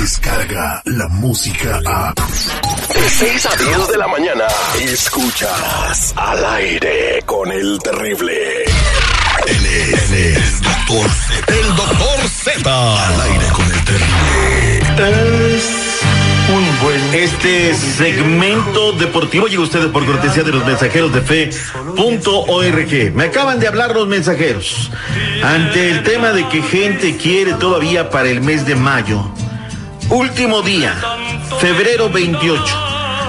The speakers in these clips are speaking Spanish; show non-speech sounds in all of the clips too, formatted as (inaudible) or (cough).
llega la música a... De 6 a 10 de la mañana, escuchas al aire con el terrible. Él es, el doctor Z. El doctor Z. Al aire con el terrible. Un buen. Este segmento deportivo llega a ustedes por cortesía de los mensajeros de fe.org. Me acaban de hablar los mensajeros. Ante el tema de que gente quiere todavía para el mes de mayo. Último día, febrero 28.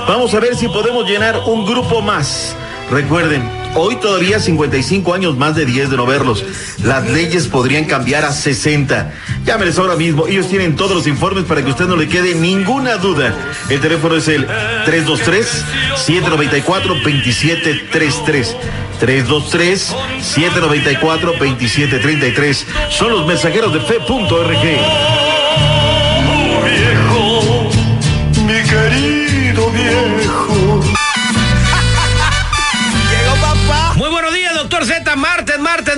Vamos a ver si podemos llenar un grupo más. Recuerden, hoy todavía 55 años más de 10 de no verlos. Las leyes podrían cambiar a 60. Llámenes ahora mismo. Ellos tienen todos los informes para que usted no le quede ninguna duda. El teléfono es el 323-794-2733. 323-794-2733. Son los mensajeros de fe.org.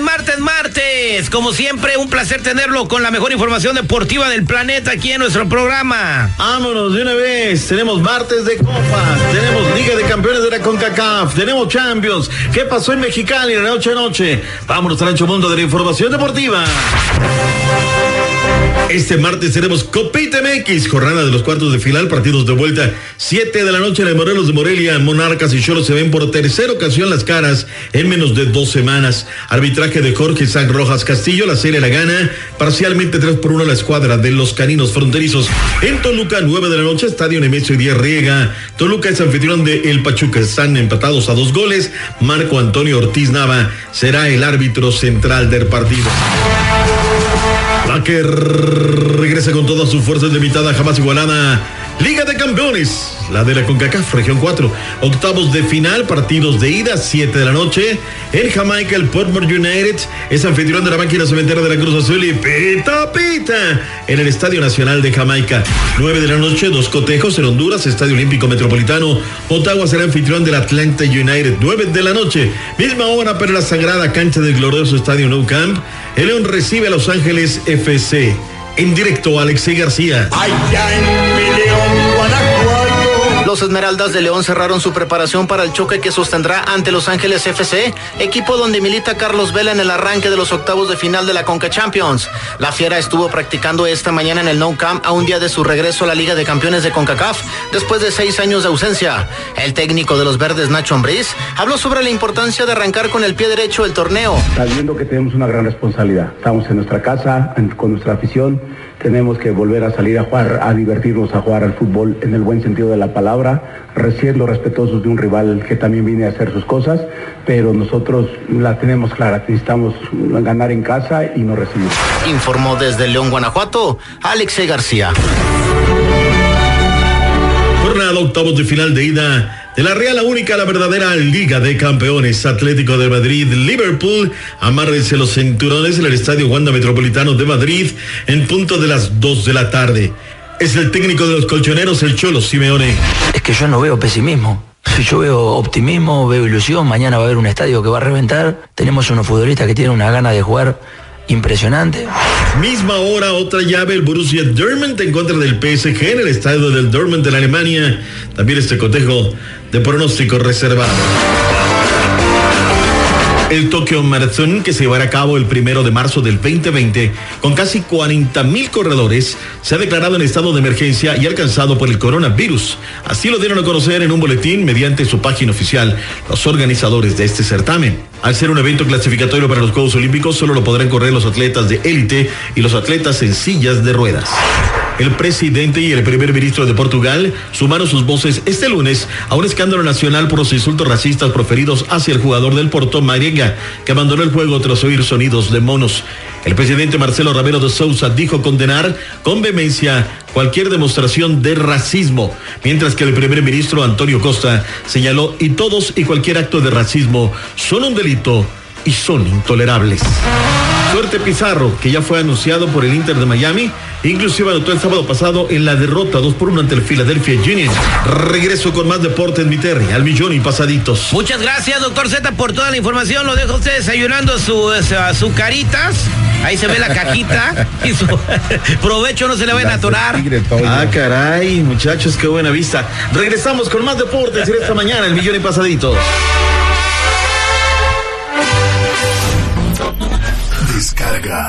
Martes, martes, martes. Como siempre, un placer tenerlo con la mejor información deportiva del planeta aquí en nuestro programa. Vámonos de una vez. Tenemos martes de copas, tenemos Liga de Campeones de la CONCACAF, tenemos Champions. ¿Qué pasó en Mexicali la noche a noche? Vámonos al ancho mundo de la información deportiva. Este martes tenemos Copita MX, jornada de los cuartos de final, partidos de vuelta, 7 de la noche de Morelos de Morelia, Monarcas y Cholos se ven por tercera ocasión las caras en menos de dos semanas. Arbitraje de Jorge San Rojas Castillo, la serie la gana, parcialmente 3 por 1 la escuadra de los caninos fronterizos. En Toluca, 9 de la noche, Estadio Nemesio y Díaz Riega. Toluca es anfitrión de El Pachuca, están empatados a dos goles. Marco Antonio Ortiz Nava será el árbitro central del partido. Regresa con todas sus fuerzas limitadas, jamás igualada. Liga de Campeones, la de la CONCACAF, región 4. Octavos de final, partidos de ida, 7 de la noche. En Jamaica, el Portmore United es anfitrión de la máquina cementera de la Cruz Azul y pita pita en el Estadio Nacional de Jamaica. 9 de la noche, dos cotejos en Honduras, Estadio Olímpico Metropolitano. Ottawa será anfitrión del Atlanta United. 9 de la noche, misma hora, pero la sagrada cancha del glorioso Estadio Nou Camp. El León recibe a Los Ángeles FC. En directo, Alexei García. Los Esmeraldas de León cerraron su preparación para el choque que sostendrá ante Los Ángeles FC, equipo donde milita Carlos Vela en el arranque de los octavos de final de la Conca Champions. La Fiera estuvo practicando esta mañana en el No Camp a un día de su regreso a la Liga de Campeones de CONCACAF después de seis años de ausencia. El técnico de los verdes, Nacho Ambriz, habló sobre la importancia de arrancar con el pie derecho el torneo. sabiendo que tenemos una gran responsabilidad. Estamos en nuestra casa, con nuestra afición, tenemos que volver a salir a jugar, a divertirnos, a jugar al fútbol en el buen sentido de la palabra, siendo respetuosos de un rival que también viene a hacer sus cosas, pero nosotros la tenemos clara, necesitamos ganar en casa y no recibir. Informó desde León, Guanajuato, Alexei García. Jornada octavos de final de ida de la Real, la única, la verdadera Liga de Campeones. Atlético de Madrid, Liverpool. Amárrense los cinturones en el Estadio Wanda Metropolitano de Madrid en punto de las 2 de la tarde. Es el técnico de los colchoneros, el Cholo Simeone. Es que yo no veo pesimismo. Yo veo optimismo, veo ilusión. Mañana va a haber un estadio que va a reventar. Tenemos unos futbolistas que tienen una gana de jugar impresionante. Misma hora, otra llave, el Borussia Dortmund en contra del PSG en el estadio del Dortmund en Alemania. También este cotejo de pronóstico reservado. El Tokyo Marathon, que se llevará a cabo el primero de marzo del 2020, con casi 40 mil corredores, se ha declarado en estado de emergencia y alcanzado por el coronavirus. Así lo dieron a conocer en un boletín mediante su página oficial los organizadores de este certamen. Al ser un evento clasificatorio para los Juegos Olímpicos, solo lo podrán correr los atletas de élite y los atletas en sillas de ruedas. El presidente y el primer ministro de Portugal sumaron sus voces este lunes a un escándalo nacional por los insultos racistas proferidos hacia el jugador del Porto, Marienga, que abandonó el juego tras oír sonidos de monos. El presidente Marcelo Ramiro de Sousa dijo condenar con vehemencia cualquier demostración de racismo, mientras que el primer ministro Antonio Costa señaló y todos y cualquier acto de racismo son un delito y son intolerables. Suerte Pizarro, que ya fue anunciado por el Inter de Miami, Inclusive anotó el sábado pasado en la derrota 2 por 1 ante el Philadelphia Union. Regreso con más deporte en mi Terry, al millón y pasaditos. Muchas gracias, doctor Z, por toda la información. Lo dejo usted desayunando su, su caritas. Ahí se ve la cajita y su (laughs) provecho no se le va a atorar. Ah, caray, muchachos, qué buena vista. Regresamos con más deportes en esta mañana, el millón y pasaditos.